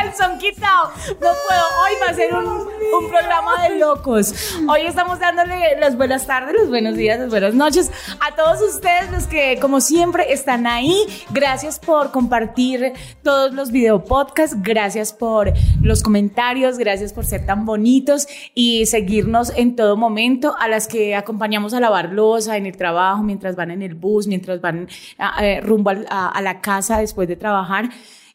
Calzón Quitado. No puedo, hoy va a ser un, un programa de locos. Hoy estamos dándole las buenas tardes, los buenos días, las buenas noches a todos ustedes, los que como siempre están ahí. Gracias por compartir todos los video podcasts, gracias por los comentarios, gracias por ser tan bonitos y seguirnos en todo momento. A las que acompañamos a lavar losa en el trabajo, mientras van en el bus, mientras van a- a- rumbo al- a, a la casa después de trabajar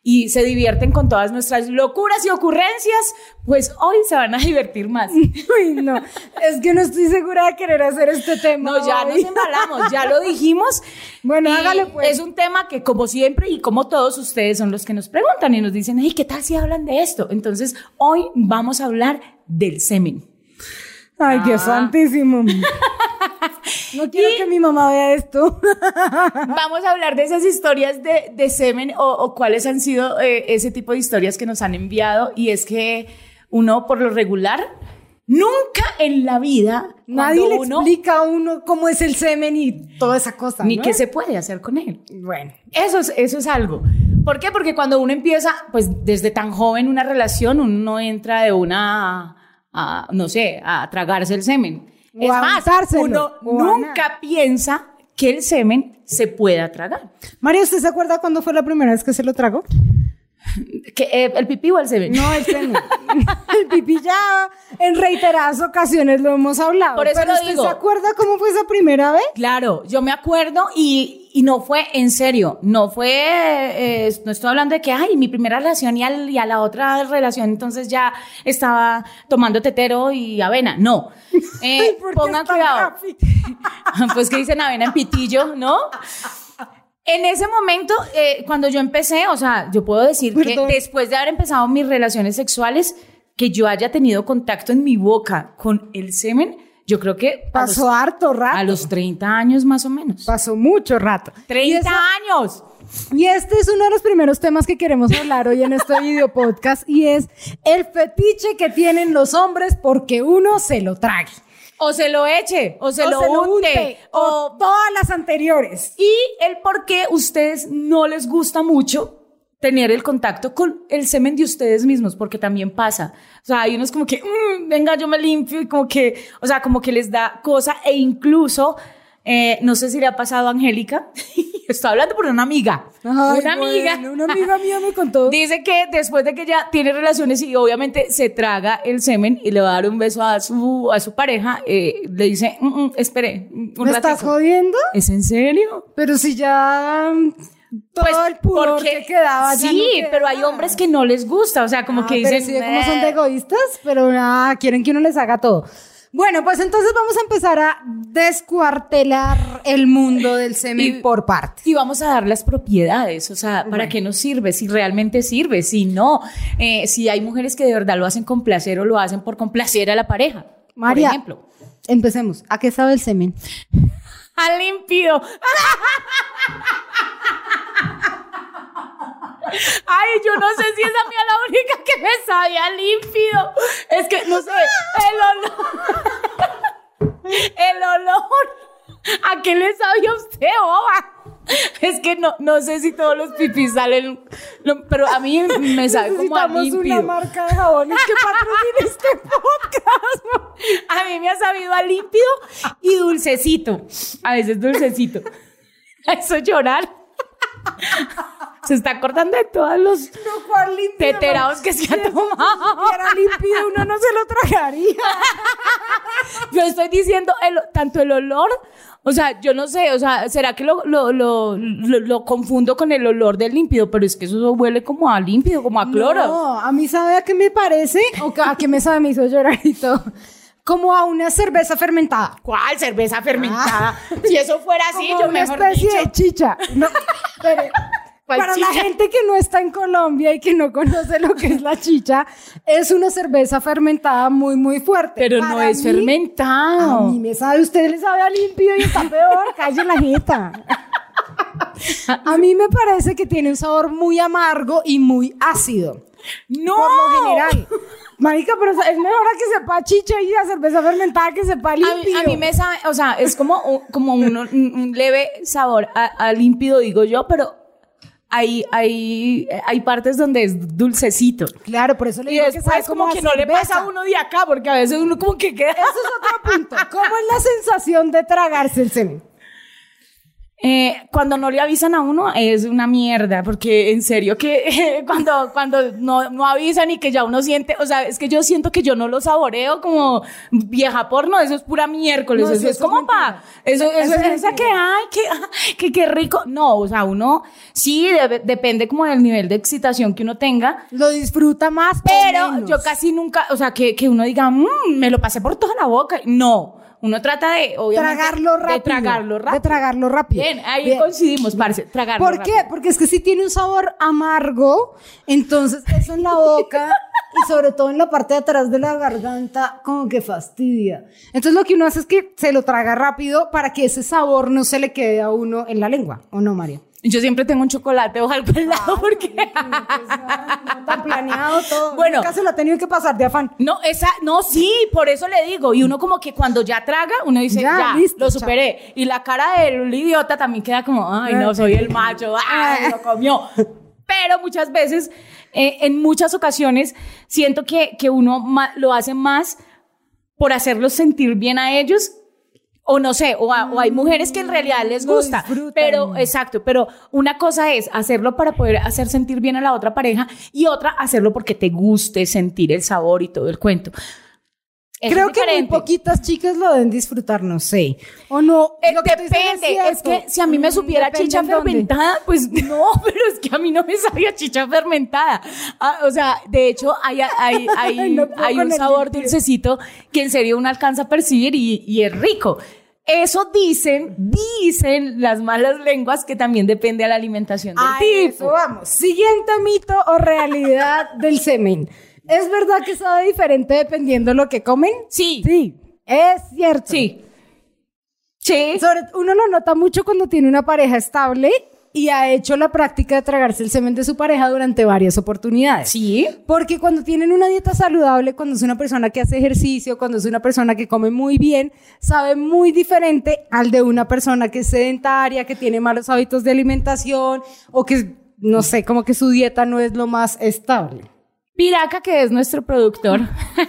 y se divierten con todas nuestras locuras y ocurrencias, pues hoy se van a divertir más. Uy, no, es que no estoy segura de querer hacer este tema. No, ya nos embalamos, ya lo dijimos. Bueno, hágale pues. Es un tema que como siempre y como todos ustedes son los que nos preguntan y nos dicen, hey, ¿qué tal si hablan de esto? Entonces, hoy vamos a hablar del semen. Ay, Ah. santísimo. No quiero que mi mamá vea esto. Vamos a hablar de esas historias de, de semen o, o cuáles han sido eh, ese tipo de historias que nos han enviado. Y es que uno, por lo regular, nunca en la vida, Nadie le uno, explica a uno cómo es el semen y toda esa cosa. ni ¿no? qué se puede hacer con él. Bueno. Eso es, eso es algo. ¿Por qué? Porque cuando uno empieza, pues desde tan joven una relación, uno no entra de una, a, no sé, a tragarse el semen. Es más, uno nunca piensa que el semen se pueda tragar. María, ¿usted se acuerda cuándo fue la primera vez que se lo tragó? ¿Que, eh, ¿El pipí o el semen? No, el semen. el pipí ya en reiteradas ocasiones lo hemos hablado. Por eso Pero lo ¿usted digo. se acuerda cómo fue esa primera vez? Claro, yo me acuerdo y, y no fue en serio, no fue, eh, no estoy hablando de que, ay, mi primera relación y, al- y a la otra relación entonces ya estaba tomando tetero y avena, no. Eh, ¿Por qué pongan cuidado. pues que dicen avena en pitillo, ¿no? En ese momento, eh, cuando yo empecé, o sea, yo puedo decir Perdón. que después de haber empezado mis relaciones sexuales, que yo haya tenido contacto en mi boca con el semen, yo creo que Pasó los- harto rato. a los 30 años más o menos. Pasó mucho rato. Y 30 eso- años. Y este es uno de los primeros temas que queremos hablar hoy en este video podcast y es el fetiche que tienen los hombres porque uno se lo trague. O se lo eche, o se, o lo, se unte, o o... todas las anteriores. Y el por qué ustedes no les gusta mucho tener el contacto con el semen de ustedes mismos, porque también pasa. O sea, hay unos como que, "Mm, venga, yo me limpio, y como que, o sea, como que les da cosa, e incluso, eh, no sé si le ha pasado a Angélica, estoy hablando por una amiga, Ay, una amiga. bueno, una amiga mía me contó. Dice que después de que ella tiene relaciones y obviamente se traga el semen y le va a dar un beso a su, a su pareja, eh, le dice, "Mm, mm, espere, un ¿Me estás ratico". jodiendo? ¿Es en serio? Pero si ya mm, todo Pues, el pudor porque- que quedaba ya Sí, no queda. pero hay hombres que no les gusta, o sea, como Ah, que pero dicen, sí, como son de egoístas, pero quieren que uno les haga todo. Bueno, pues entonces vamos a empezar a descuartelar el mundo del semen Y- por partes. Y vamos a dar las propiedades, o sea, ¿para qué nos sirve? Si realmente sirve, si no, eh, si hay mujeres que de verdad lo hacen con placer o lo hacen por complacer a la pareja. María. Por ejemplo. Empecemos. ¿A qué sabe el semen? A límpido. Ay, yo no sé si es a mí a la única que me sabía límpido. Es que, no sé, el olor. El olor. ¿A qué le sabía usted, boba? Es que no, no sé si todos los pipis salen, pero a mí me sabe como a límpido. una marca de jabones que patrocine este podcast. A mí me ha sabido a límpido y dulcecito. A veces dulcecito. Eso llorar. Se está acordando de todos los No, teterados que se ha tomado. Si era limpio, uno no se lo tragaría. Yo estoy diciendo el- tanto el olor, o sea, yo no sé, o sea, ¿será que lo, lo, lo, lo- confundo con el olor del límpido? Pero es que eso huele como a límpido, como a cloro. No, a mí sabe a qué me parece, o a qué me sabe, me hizo llorar y todo. Como a una cerveza fermentada. ¿Cuál cerveza fermentada? Si eso fuera así, Como yo una mejor especie dicho. de chicha. No. ¿Cuál Para la gente que no está en Colombia y que no conoce lo que es la chicha, es una cerveza fermentada muy, muy fuerte. Pero no es mí- fermentado. A mí me sabe, usted le sabe a limpio y está peor, calle la jeta. A mí me parece que tiene un sabor muy amargo y muy ácido, No. por lo general. Marica, pero es mejor a que sepa chicha y a cerveza fermentada que sepa A limpio. a mí me sabe, o sea, es como, un- como un, un- un leve sabor a, a límpido, digo yo, pero hay, hay, hay partes donde es dulcecito. Claro, por eso le Y digo que después sabe como a que no le pasa a uno de acá, porque a veces uno como que queda... Ese es otro punto. ¿Cómo es la sensación de tragarse el semen? Eh, cuando no le avisan a uno es una mierda, porque en serio que cuando, cuando no, no avisan y que ya uno siente, o sea, es que yo siento que yo no lo saboreo como vieja porno, eso es pura miércoles, No, eso es como pa, eso, eso, Eso es es esa que, ay, que, que, que rico, no, o sea, uno sí depende como del nivel de excitación que uno tenga, Lo disfruta más, o pero menos. yo casi nunca, o sea, que, que uno diga, "Mm, me lo pasé por toda la boca, no. Uno trata de, obviamente, tragarlo rápido. de tragarlo rápido. De tragarlo rápido. Bien, ahí Bien. coincidimos, parce, tragarlo ¿Por rápido. qué? Porque es que si tiene un sabor amargo, entonces eso en la boca y sobre todo en la parte de atrás de la garganta, como que fastidia. Entonces lo que uno hace es que se lo traga rápido para que ese sabor no se le quede a uno en la lengua, ¿o no, María? Yo siempre tengo un chocolate ojalá al lado porque... No tan planeado todo. Bueno. Nunca se lo ha tenido que pasar de afán. No, esa, no, sí, por eso le digo. Y uno como que cuando ya traga, uno dice, Ya, ya, listo, lo chao. superé. Y la cara del idiota también queda como, ay, no, soy el macho, ay, lo comió. Pero muchas veces, eh, en muchas ocasiones, siento que, que uno lo hace más por hacerlos sentir bien a ellos. O no sé, o, a- o hay mujeres que en realidad les gusta, pero exacto, pero una cosa es hacerlo para poder hacer sentir bien a la otra pareja y otra hacerlo porque te guste sentir el sabor y todo el cuento. Eso Creo que muy poquitas chicas lo deben disfrutar, no sé. O no. Eh, depende, es, que si a mí me supiera depende chicha fermentada, pues no, pero es que a mí no me sabía chicha fermentada. Ah, o sea, de hecho, hay, hay, hay, No un sabor dulcecito que en serio uno alcanza a percibir y, y es rico. Eso dicen, dicen las malas lenguas que también depende de la alimentación del tipo. eso vamos. Siguiente mito o realidad del semen. ¿Es verdad que sabe diferente dependiendo de lo que comen? Sí, Sí, es cierto. sí. Sí. Sobre, uno lo nota mucho cuando tiene una pareja estable y ha hecho la práctica de tragarse el semen de su pareja durante varias oportunidades. Sí. Porque cuando tienen una dieta saludable, cuando es una persona que hace ejercicio, cuando es una persona que come muy bien, sabe muy diferente al de una persona que es sedentaria, que tiene malos hábitos de alimentación o que, no sé, como que su dieta no es lo más estable. Piraca, que es nuestro productor,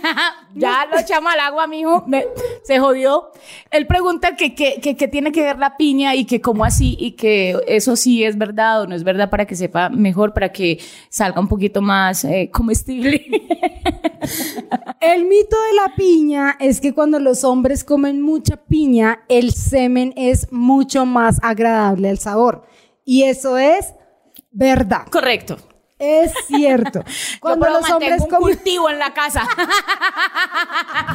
ya lo echamos al agua, mijo, me- se jodió. Él pregunta que qué que, que tiene que ver la piña y que cómo así y que eso sí es verdad o no es verdad para que sepa mejor, para que salga un poquito más eh, comestible. El mito de la piña es que cuando los hombres comen mucha piña, el semen es mucho más agradable al sabor. Y eso es verdad. Correcto. Es cierto. Cuando Yo los hombres un comen... cultivo en la casa.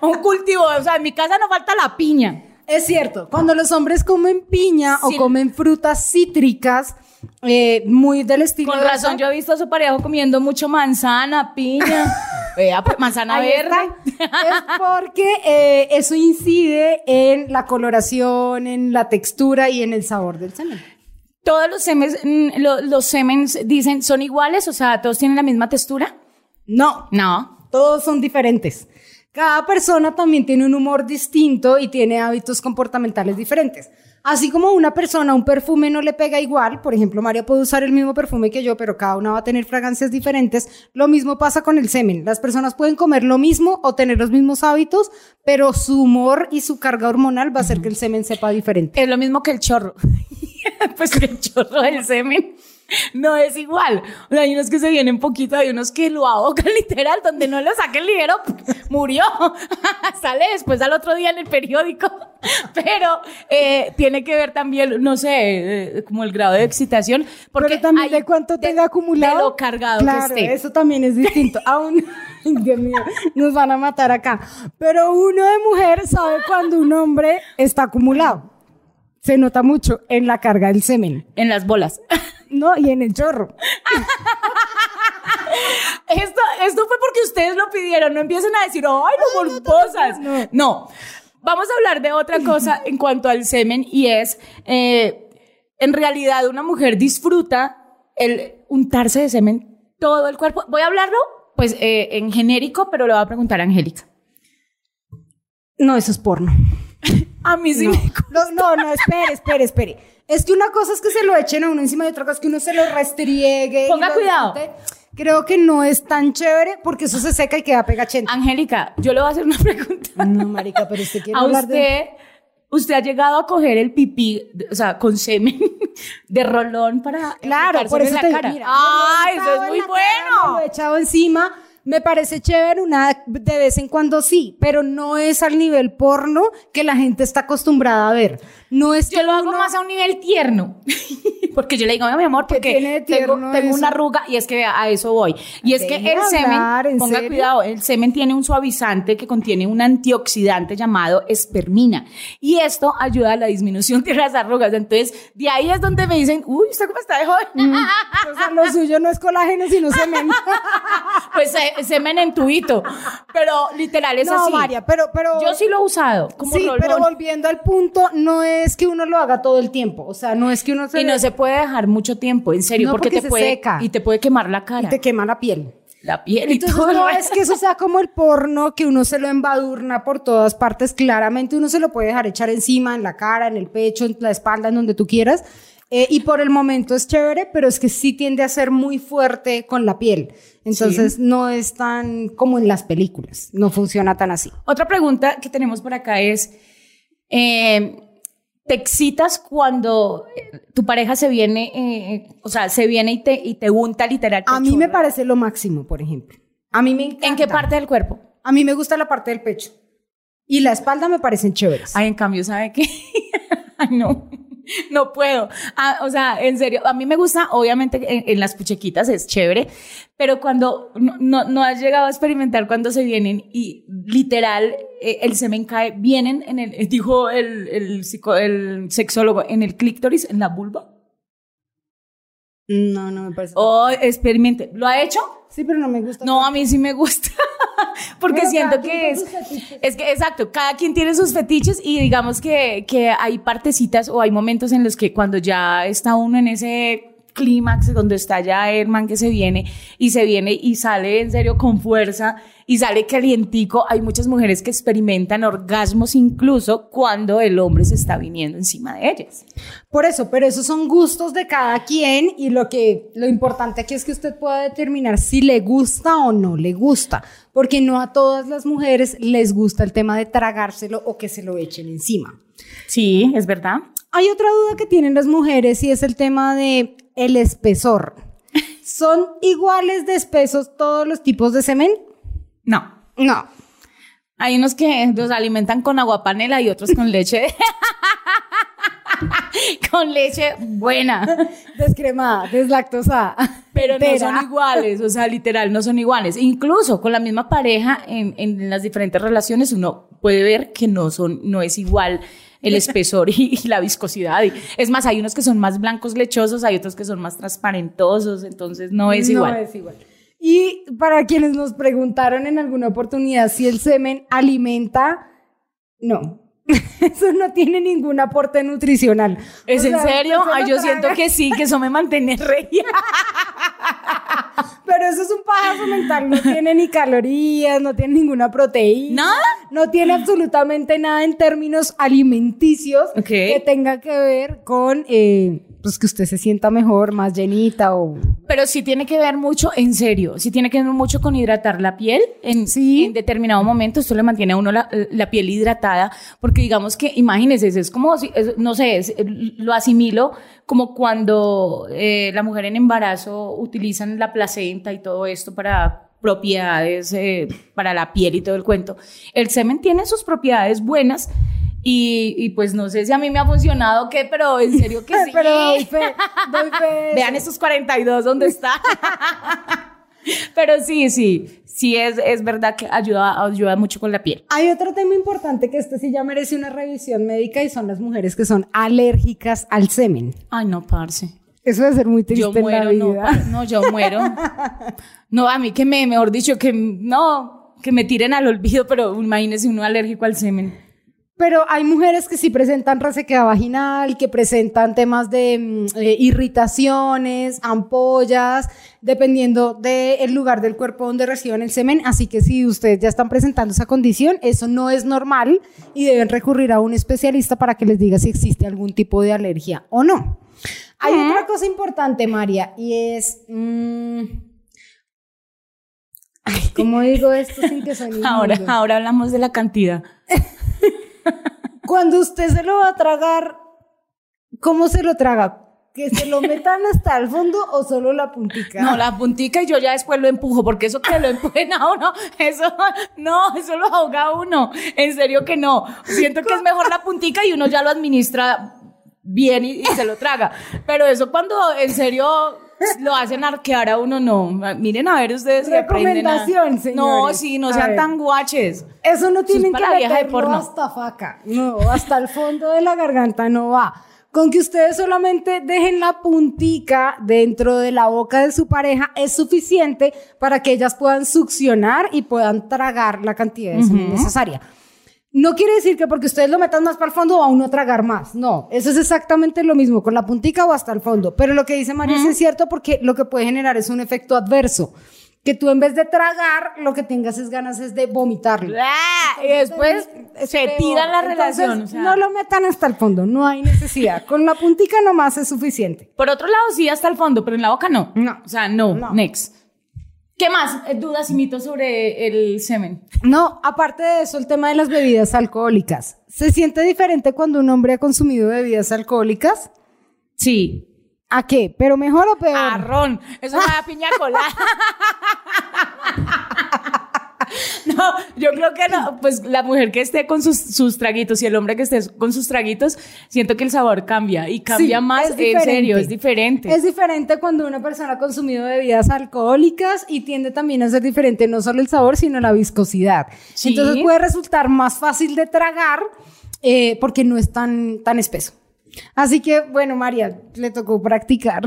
un cultivo, o sea, en mi casa no falta la piña. Es cierto. Cuando los hombres comen piña Sí. o comen frutas cítricas, eh, muy del estilo Con de razón, yo he visto a su pareja comiendo mucho manzana, piña, vea, pues manzana Ahí verde. está. Es porque eh, eso incide en la coloración, en la textura y en el sabor del semen. Todos los semens, mm, lo- los semens dicen son iguales, o sea, todos tienen la misma textura. No, No. todos son diferentes. Cada persona también tiene un humor distinto y tiene hábitos comportamentales diferentes. Así como una persona, un perfume no le pega igual, por ejemplo, María puede usar el mismo perfume que yo, pero cada una va a tener fragancias diferentes, lo mismo pasa con el semen. Las personas pueden comer lo mismo o tener los mismos hábitos, pero su humor y su carga hormonal va a hacer que el semen sepa diferente. Es lo mismo que el chorro. pues que el chorro del semen no es igual. O sea, hay unos que se vienen poquito, hay unos que lo ahogan literal, donde no lo saca el ligero, murió. Sale después al otro día en el periódico. Pero eh, tiene que ver también, no sé, eh, como el grado de excitación. Porque Pero también hay de cuánto tenga acumulado. De lo cargado claro, que esté. Eso también es distinto. Aún, Dios mío, nos van a matar acá. Pero uno de mujer sabe cuando un hombre está acumulado. Se nota mucho en la carga del semen. En las bolas. No, y en el chorro. Esto, esto fue porque ustedes lo pidieron. No empiecen a decir, ¡ay, no, morposas! no. No. Vamos a hablar de otra cosa en cuanto al semen y es, eh, en realidad, una mujer disfruta el untarse de semen todo el cuerpo. Voy a hablarlo, pues, eh, en genérico, pero le voy a preguntar a Angélica. No, eso es porno. A mí sí no. me No, no, no, espere, espere, espere. Es que una cosa es que se lo echen a uno encima y otra cosa es que uno se lo restriegue. y Ponga cuidado. Creo que no es tan chévere porque eso se seca y queda pegachento. Angélica, yo le voy a hacer una pregunta. No, marica, pero usted quiere A hablar de... usted, usted ha llegado a coger el pipí, o sea, con semen de rolón para Claro, por eso en la te cara. mira, ¡Ah, eso es muy la cara, lo bueno! he echado encima. Me parece chévere, una de vez en cuando sí, pero no es al nivel porno que la gente está acostumbrada a ver. No es Yo que lo hago uno- más a un nivel tierno. porque yo le digo, mi amor, porque tengo, una arruga y es que a eso voy. Y es que el hablar, semen, ¿en ponga serio? cuidado, el semen tiene un suavizante que contiene un antioxidante llamado espermina. Y esto ayuda a la disminución de las arrugas. Entonces, de ahí es donde me dicen, uy, ¿usted cómo está de joven? O sea, lo suyo no es colágeno, sino semen. pues eh, semen en tubito. Pero literal es no, así. María, pero, pero... Yo sí lo he usado como sí, rolón. pero volviendo al punto, no es que uno lo haga todo el tiempo. O sea, no es que uno se... y no se puede dejar mucho tiempo, en serio, No, porque, porque te se puede seca. y te puede quemar la cara, y te quema la piel. la piel y Entonces todo. no es que eso sea como el porno, que uno se lo embadurna por todas partes. Claramente uno se lo puede dejar echar encima, en la cara, en el pecho, en la espalda, en donde tú quieras. Eh, y por el momento es chévere, pero es que sí tiende a ser muy fuerte con la piel. Entonces no es tan como en las películas. No funciona tan así. Otra pregunta que tenemos por acá es, eh, ¿te excitas cuando eh, tu pareja se viene, eh, o sea, se viene y te, y te unta literal? te A mí me parece lo máximo, por ejemplo. A mí me encanta. ¿En qué parte del cuerpo? A mí me gusta la parte del pecho. Y la espalda me parecen chéveres. Ay, en cambio, ¿sabe qué? Ay, no. No puedo. Ah, o sea, en serio, a mí me gusta, obviamente, en, las puchequitas es chévere, pero cuando no, no, has llegado a experimentar cuando se vienen y literal eh, el semen cae, vienen en el, dijo el, el, psico- el sexólogo, en el clítoris, en la vulva. No, no me parece. Oh, experimente. ¿Lo ha hecho? Sí, pero no me gusta. No, a mí sí me gusta. Porque siento que es. Es que, exacto, cada quien tiene sus fetiches y digamos que, que hay partecitas o hay momentos en los que cuando ya está uno en ese clímax donde está ya el man que se viene y se viene y sale en serio con fuerza y sale calientico, hay muchas mujeres que experimentan orgasmos incluso cuando el hombre se está viniendo encima de ellas. Por eso, pero esos son gustos de cada quien y lo que lo importante aquí es que usted pueda determinar si le gusta o no le gusta, porque no a todas las mujeres les gusta el tema de tragárselo o que se lo echen encima. Sí, es verdad. Hay otra duda que tienen las mujeres y es el tema de el espesor. ¿Son iguales de espesos todos los tipos de semen? No. No. Hay unos que los alimentan con agua panela y otros con leche. con leche buena. Descremada, deslactosada. Pero no son iguales, o sea, literal, no son iguales. Incluso con la misma pareja, en, en las diferentes relaciones, uno puede ver que no son, no es igual el espesor y, y la viscosidad. Y, es más, hay unos que son más blancos lechosos, hay otros que son más transparentosos, entonces no es igual. No es igual. Y para quienes nos preguntaron en alguna oportunidad si el semen alimenta, no. Eso no tiene ningún aporte nutricional. ¿Es O en sea, serio? Ay, yo traga, siento que sí, que eso me mantiene regia. Pero eso es un pajazo mental. No tiene ni calorías, no tiene ninguna proteína. ¿Nada? No tiene absolutamente nada en términos alimenticios Ok. que tenga que ver con eh, pues que usted se sienta mejor, más llenita o Pero sí tiene que ver mucho, en serio, sí tiene que ver mucho con hidratar la piel en, Sí. en determinado momento. Esto le mantiene a uno la, la piel hidratada, porque digamos que, imagínense, es como, si, es- no sé, es- lo asimilo como cuando eh, la mujer en embarazo utilizan la placenta y todo esto para propiedades eh, para la piel y todo el cuento. El semen tiene sus propiedades buenas. Y, y pues no sé si a mí me ha funcionado o qué, pero en serio que sí. Pero doy fe, doy fe Vean eso. esos 42 donde está. Pero sí, sí, sí es, es verdad que ayuda, ayuda mucho con la piel. Hay otro tema importante que este sí ya merece una revisión médica y son las mujeres que son alérgicas al semen. Ay, no, parce. Eso debe ser muy triste Yo muero, en la no, vida. no, yo muero. No, a mí que me, mejor dicho, que no, que me tiren al olvido, pero imagínese uno alérgico al semen. Pero hay mujeres que sí presentan resequedad vaginal, que presentan temas de mm, eh, irritaciones, ampollas, dependiendo del lugar del cuerpo donde reciban el semen. Así que si ustedes ya están presentando esa condición, eso no es normal y deben recurrir a un especialista para que les diga si existe algún tipo de alergia o no. Hay otra cosa importante, María, y es... mm, ay, ¿Cómo digo esto sin que suene Ahora, ahora hablamos de la cantidad. Cuando usted se lo va a tragar, ¿cómo se lo traga? ¿Que se lo metan hasta el fondo o solo la puntica? No, la puntica y yo ya después lo empujo, porque eso que lo empujen a uno, eso no, eso lo ahoga uno. En serio que no. Siento que es mejor la puntica y uno ya lo administra bien y se lo traga. Pero eso cuando en serio lo hacen arquear a uno, no. Miren a ver ustedes si aprenden a- No, sí, no sean tan guaches. Eso no tienen que vieja de porno. hasta faca. No, hasta el fondo de la garganta no va. Con que ustedes solamente dejen la puntica dentro de la boca de su pareja es suficiente para que ellas puedan succionar y puedan tragar la cantidad de semen necesaria. No quiere decir que porque ustedes lo metan más para el fondo va uno a tragar más. No, eso es exactamente lo mismo con la puntica o hasta el fondo. Pero lo que dice María es cierto porque lo que puede generar es un efecto adverso. Que tú en vez de tragar, lo que tengas es ganas es de vomitarlo. Y después Es se tira la Entonces, relación. o sea. No lo metan hasta el fondo, no hay necesidad. Con la puntica nomás es suficiente. Por otro lado, sí, hasta el fondo, pero en la boca no. No. O sea, no. No. Next. ¿Qué más? Eh, Dudas y mitos sobre el semen. No, aparte de eso, el tema de las bebidas alcohólicas. ¿Se siente diferente cuando un hombre ha consumido bebidas alcohólicas? Sí. ¿A qué? ¿Pero mejor o peor? A ron. Eso me da piña colada. No, yo creo que no. Pues la mujer que esté con sus, sus traguitos y el hombre que esté con sus traguitos, siento que el sabor cambia y cambia Sí, más. es En serio, es diferente. Es diferente cuando una persona ha consumido bebidas alcohólicas y tiende también a ser diferente no solo el sabor, sino la viscosidad. Sí. Entonces puede resultar más fácil de tragar eh, porque no es tan, tan espeso. Así que, bueno, María, le tocó practicar.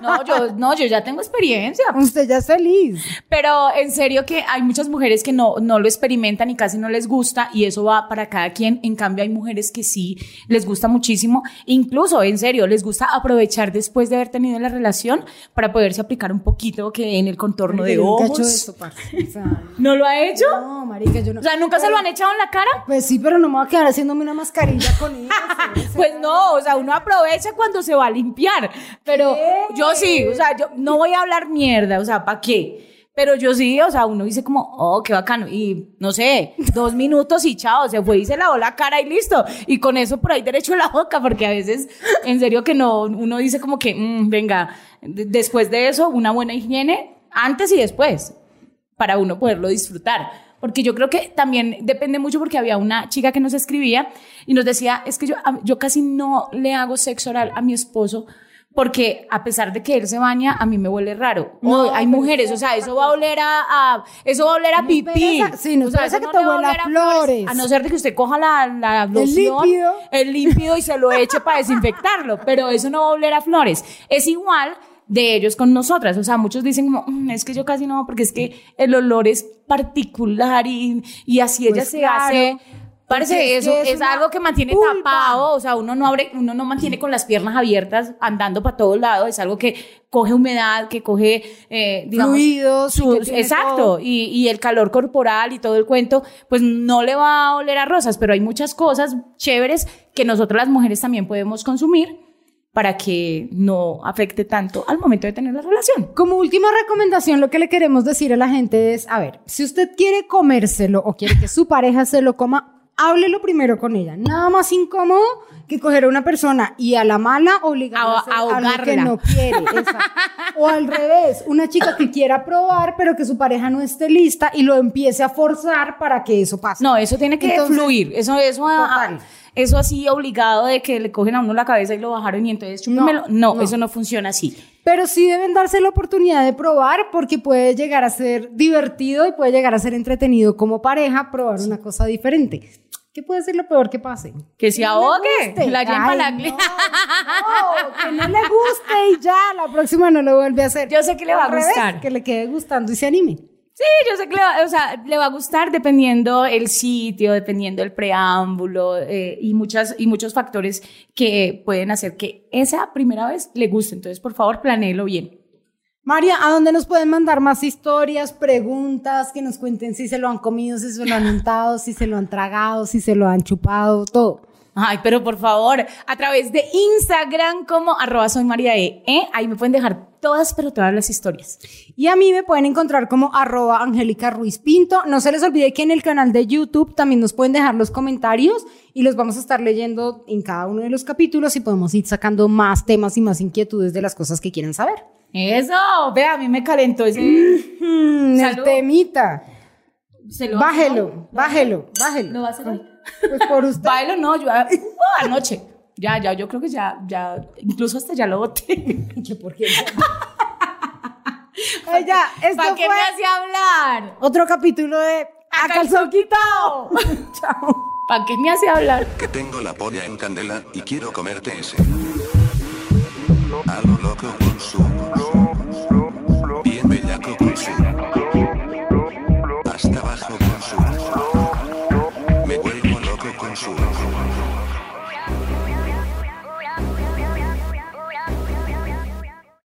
No, yo, no, yo ya tengo experiencia. Usted ya es feliz. Pero en serio que hay muchas mujeres que no, no lo experimentan y casi no les gusta y eso va para cada quien. En cambio hay mujeres que sí les gusta muchísimo. Incluso, en serio, les gusta aprovechar después de haber tenido la relación para poderse aplicar un poquito que en el contorno de nunca he ojos. hecho eso, parce. O sea, ¿No lo ha hecho? no, marica, yo no. O sea, ¿nunca se lo han echado en la cara? Pues sí, pero no me voy a quedar haciéndome una mascarilla con sea. Pues no, o sea, uno aprovecha cuando se va a limpiar. Pero ¿Qué? yo sí, o sea, yo no voy a hablar mierda, o sea, ¿para qué? Pero yo sí, o sea, uno dice como, oh, qué bacano. Y no sé, dos minutos y chao, se fue y se lavó la cara y listo. Y con eso por ahí derecho a la boca, porque a veces, en serio que no, uno dice como que, "Mm, venga, de- después de eso, una buena higiene, antes y después, para uno poderlo disfrutar. Porque yo creo que también depende mucho porque había una chica que nos escribía y nos decía, es que yo, a- yo casi no le hago sexo oral a mi esposo porque a pesar de que él se baña, a mí me huele raro. No, No, hay mujeres, o sea, es eso va a oler a, a- eso va a oler a No pipí. a- sí, no o sea, a eso que te le va huela oler a flores. A no ser de que usted coja la, la loción, líquido. el límpido y se lo eche para desinfectarlo, pero eso no va a oler a flores. Es igual de ellos con nosotras, o sea, muchos dicen como, "Mm, es que yo casi no, porque es que el olor es particular y, y así ella Pues se claro, hace. Parece eso, es, algo que mantiene tapado, o sea, uno no abre, uno no mantiene con las piernas abiertas andando para todos lados, es algo que coge humedad, que coge, eh, digamos, Fluidos sus- exacto, y, y el calor corporal y todo el cuento, pues no le va a oler a rosas, pero hay muchas cosas chéveres que nosotras las mujeres también podemos consumir para que no afecte tanto al momento de tener la relación. Como última recomendación, lo que le queremos decir a la gente es, a ver, si usted quiere comérselo o quiere que su pareja se lo coma, háblelo primero con ella. Nada más incómodo que coger a una persona y a la mala obligarla a, A- que no quiere. O al revés, una chica que quiera probar, pero que su pareja no esté lista y lo empiece a forzar para que eso pase. No, eso tiene que Entonces, fluir. Eso, eso, a-. eso así obligado de que le cogen a uno la cabeza y lo bajaron y entonces chúpemelo. No, no. eso no funciona así. Pero sí deben darse la oportunidad de probar porque puede llegar a ser divertido y puede llegar a ser entretenido como pareja probar una cosa diferente. ¿Qué puede ser lo peor que pase? Que se no ahogue. guste. La Ay, la no, no, que no le guste y ya, la próxima no lo vuelve a hacer. Yo sé que le va a revés, gustar. que le quede gustando y se anime. Sí, yo sé que le va, o sea, le va a gustar dependiendo el sitio, dependiendo el preámbulo eh, y, muchas, y muchos factores que pueden hacer que esa primera vez le guste. Entonces, por favor, planéelo bien. María, ¿a dónde nos pueden mandar más historias, preguntas, que nos cuenten si se lo han comido, si se lo han untado, si se lo han tragado, si se lo han chupado, todo? Ay, pero por favor, a través de Instagram como arroba soy María E, ¿eh? ahí me pueden dejar todas, pero todas las historias. Y a mí me pueden encontrar como arroba Angélica Ruiz Pinto. No se les olvide que en el canal de YouTube también nos pueden dejar los comentarios y los vamos a estar leyendo en cada uno de los capítulos y podemos ir sacando más temas y más inquietudes de las cosas que quieran saber. Eso, vea, a mí me calentó ese. Mm, el temita. Se lo Bájelo, bájelo, bájelo. ¿Lo va a hacer hoy? Pues por usted. Bailo no, yo ah, anoche. Ya, ya, yo creo que ya, ya, incluso hasta ya lo boté. ¿Qué por qué? Ay, ya, esto ¿Para qué fue me hace hablar? otro capítulo de A calzón quitado. Chao. ¿Para qué me hace hablar? Que tengo la polla en candela y quiero comerte ese.